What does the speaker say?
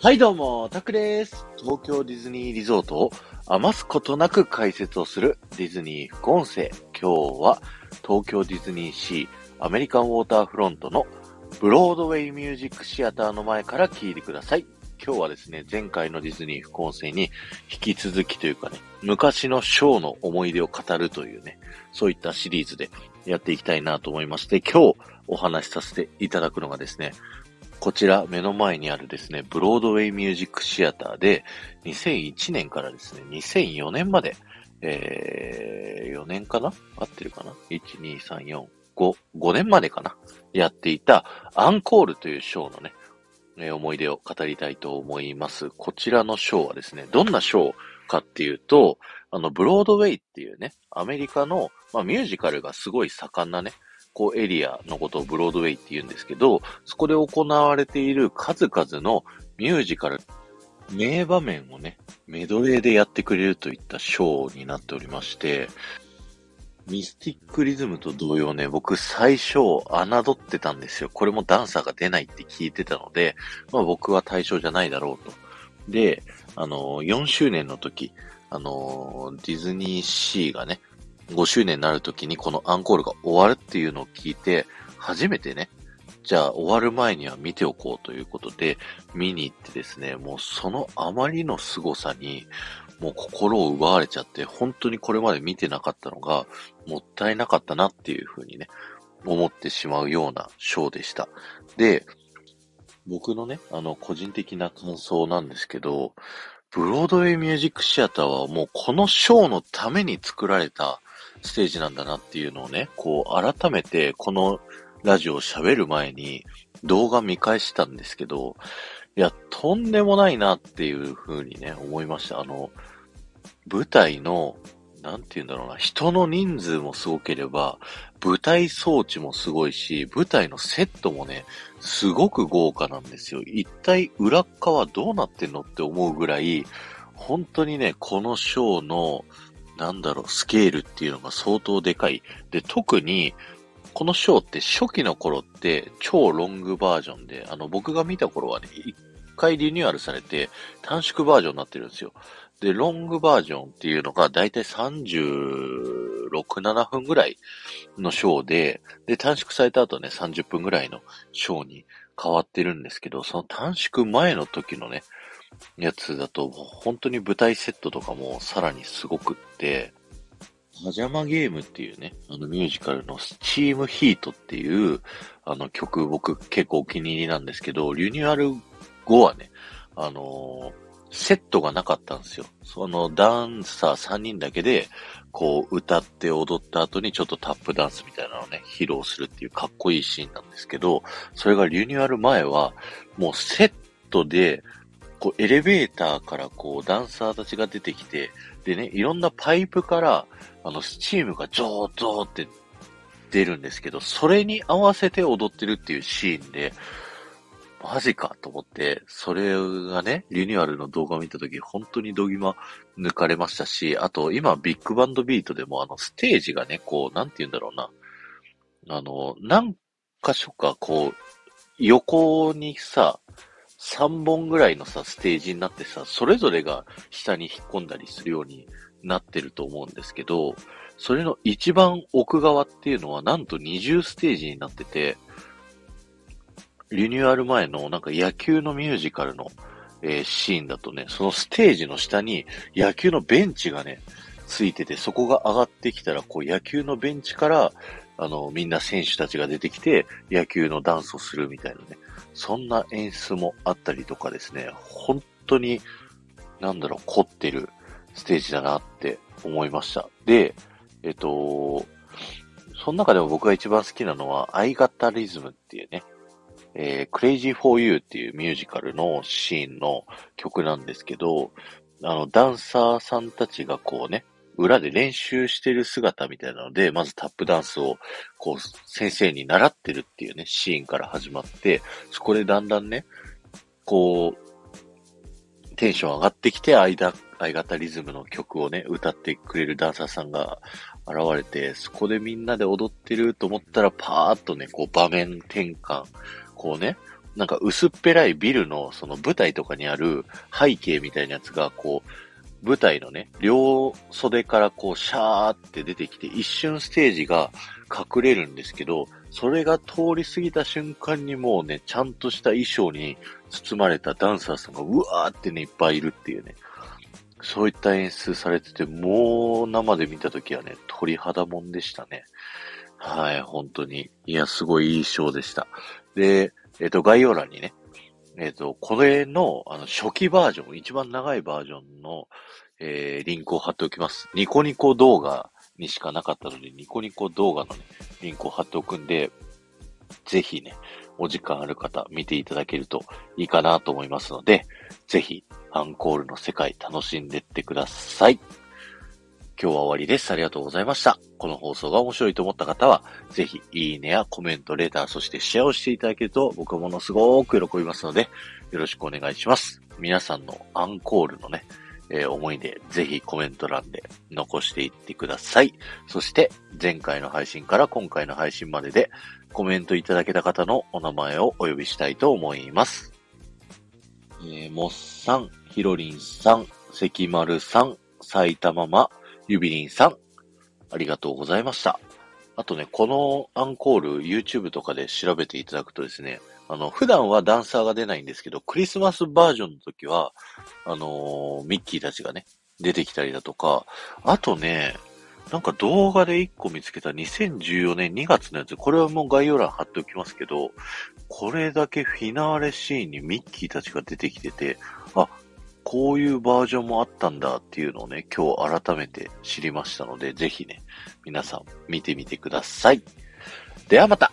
はいどうも、タクです。東京ディズニーリゾートを余すことなく解説をするディズニー副音声。今日は東京ディズニーシーアメリカンウォーターフロントのブロードウェイミュージックシアターの前から聞いてください。今日はですね、前回のディズニー副音声に引き続きというかね、昔のショーの思い出を語るというね、そういったシリーズでやっていきたいなと思いまして、今日お話しさせていただくのがですね、こちら目の前にあるですね、ブロードウェイミュージックシアターで、2001年からですね、2004年まで、えー、4年かな？合ってるかな ?1、2、3、4、5、5年までかな？やっていたアンコールというショーのね、え、思い出を語りたいと思います。こちらのショーはですね、どんなショーかっていうと、あの、ブロードウェイっていうね、アメリカの、まあ、ミュージカルがすごい盛んなね、こうエリアのことをブロードウェイって言うんですけど、そこで行われている数々のミュージカル、名場面をね、メドレーでやってくれるといったショーになっておりまして、ミスティックリズムと同様ね、僕最初侮ってたんですよ。これもダンサーが出ないって聞いてたので、まあ僕は対象じゃないだろうと。で、あの、4周年の時、あの、ディズニーシーがね、5周年になる時にこのアンコールが終わるっていうのを聞いて、初めてね、じゃあ終わる前には見ておこうということで、見に行ってですね、もうそのあまりの凄さに、もう心を奪われちゃって、本当にこれまで見てなかったのが、もったいなかったなっていうふうにね、思ってしまうようなショーでした。で、僕のね、あの、個人的な感想なんですけど、ブロードウェイミュージックシアターはもうこのショーのために作られたステージなんだなっていうのをね、こう改めてこのラジオを喋る前に動画見返したんですけど、いや、とんでもないなっていう風にね、思いました。あの、舞台の、なんて言うんだろうな、人の人数もすごければ、舞台装置もすごいし、舞台のセットもね、すごく豪華なんですよ。一体裏側どうなってんのって思うぐらい、本当にね、このショーの、なんだろう、スケールっていうのが相当でかい。で、特に、このショーって初期の頃って超ロングバージョンで、あの、僕が見た頃はね、一回リニューアルされて短縮バージョンになってるんですよ。で、ロングバージョンっていうのがだいたい36、7分ぐらいのショーで、で、短縮された後ね、30分ぐらいのショーに変わってるんですけど、その短縮前の時のね、やつだと、本当に舞台セットとかもさらにすごくって、パジャマゲームっていうね、あのミュージカルのスチームヒートっていうあの曲僕結構お気に入りなんですけど、リニューアル後はね、あのー、セットがなかったんですよ。そのダンサー3人だけで、こう歌って踊った後にちょっとタップダンスみたいなのをね、披露するっていうかっこいいシーンなんですけど、それがリニューアル前は、もうセットで、こうエレベーターからこうダンサーたちが出てきて、でね、いろんなパイプから、あの、スチームがジョーゾーって出るんですけど、それに合わせて踊ってるっていうシーンで、マジかと思って、それがね、リニューアルの動画を見たとき、本当に度肝抜かれましたし、あと、今、ビッグバンドビートでも、あの、ステージがね、こう、なんて言うんだろうな。あの、何箇所か、こう、横にさ、3本ぐらいのさ、ステージになってさ、それぞれが下に引っ込んだりするようになってると思うんですけど、それの一番奥側っていうのはなんと20ステージになってて、リニューアル前のなんか野球のミュージカルの、えー、シーンだとね、そのステージの下に野球のベンチがね、ついてて、そこが上がってきたら、こう野球のベンチから、あの、みんな選手たちが出てきて、野球のダンスをするみたいなね。そんな演出もあったりとかですね、本当に、なんだろう、凝ってるステージだなって思いました。で、えっと、その中でも僕が一番好きなのは、I Got Rhythm っていうね、えー、Crazy for You っていうミュージカルのシーンの曲なんですけど、あの、ダンサーさんたちがこうね、裏で練習してる姿みたいなので、まずタップダンスを、こう、先生に習ってるっていうね、シーンから始まって、そこでだんだんね、こう、テンション上がってきて、間、相型リズムの曲をね、歌ってくれるダンサーさんが現れて、そこでみんなで踊ってると思ったら、パーッとね、こう場面転換、こうね、なんか薄っぺらいビルのその舞台とかにある背景みたいなやつが、こう、舞台のね、両袖からこう、シャーって出てきて、一瞬ステージが隠れるんですけど、それが通り過ぎた瞬間にもうね、ちゃんとした衣装に包まれたダンサーさんがうわーってね、いっぱいいるっていうね。そういった演出されてて、もう生で見たときはね、鳥肌もんでしたね。はい、本当に。いや、すごいいいショーでした。で、えっ、と、概要欄にね、えっ、ー、と、これの、あの、初期バージョン、一番長いバージョンの、えー、リンクを貼っておきます。ニコニコ動画にしかなかったので、ニコニコ動画のね、リンクを貼っておくんで、ぜひね、お時間ある方見ていただけるといいかなと思いますので、ぜひアンコールの世界楽しんでってください。今日は終わりです。ありがとうございました。この放送が面白いと思った方は、ぜひ、いいねやコメント、レター、そしてシェアをしていただけると、僕はものすごく喜びますので、よろしくお願いします。皆さんのアンコールのね、えー、思い出、ぜひコメント欄で残していってください。そして、前回の配信から今回の配信までで、コメントいただけた方のお名前をお呼びしたいと思います。えー、もっさん、ひろりんさん、関丸さん、埼玉ま、ゆびりんさん、ありがとうございました。あとね、このアンコール、YouTube とかで調べていただくとですね、あの、普段はダンサーが出ないんですけど、クリスマスバージョンの時は、あのー、ミッキーたちがね、出てきたりだとか、あとね、なんか動画で1個見つけた2014年2月のやつ、これはもう概要欄貼っておきますけど、これだけフィナーレシーンにミッキーたちが出てきてて、あ、こういうバージョンもあったんだっていうのをね、今日改めて知りましたので、ぜひね、皆さん見てみてください。ではまた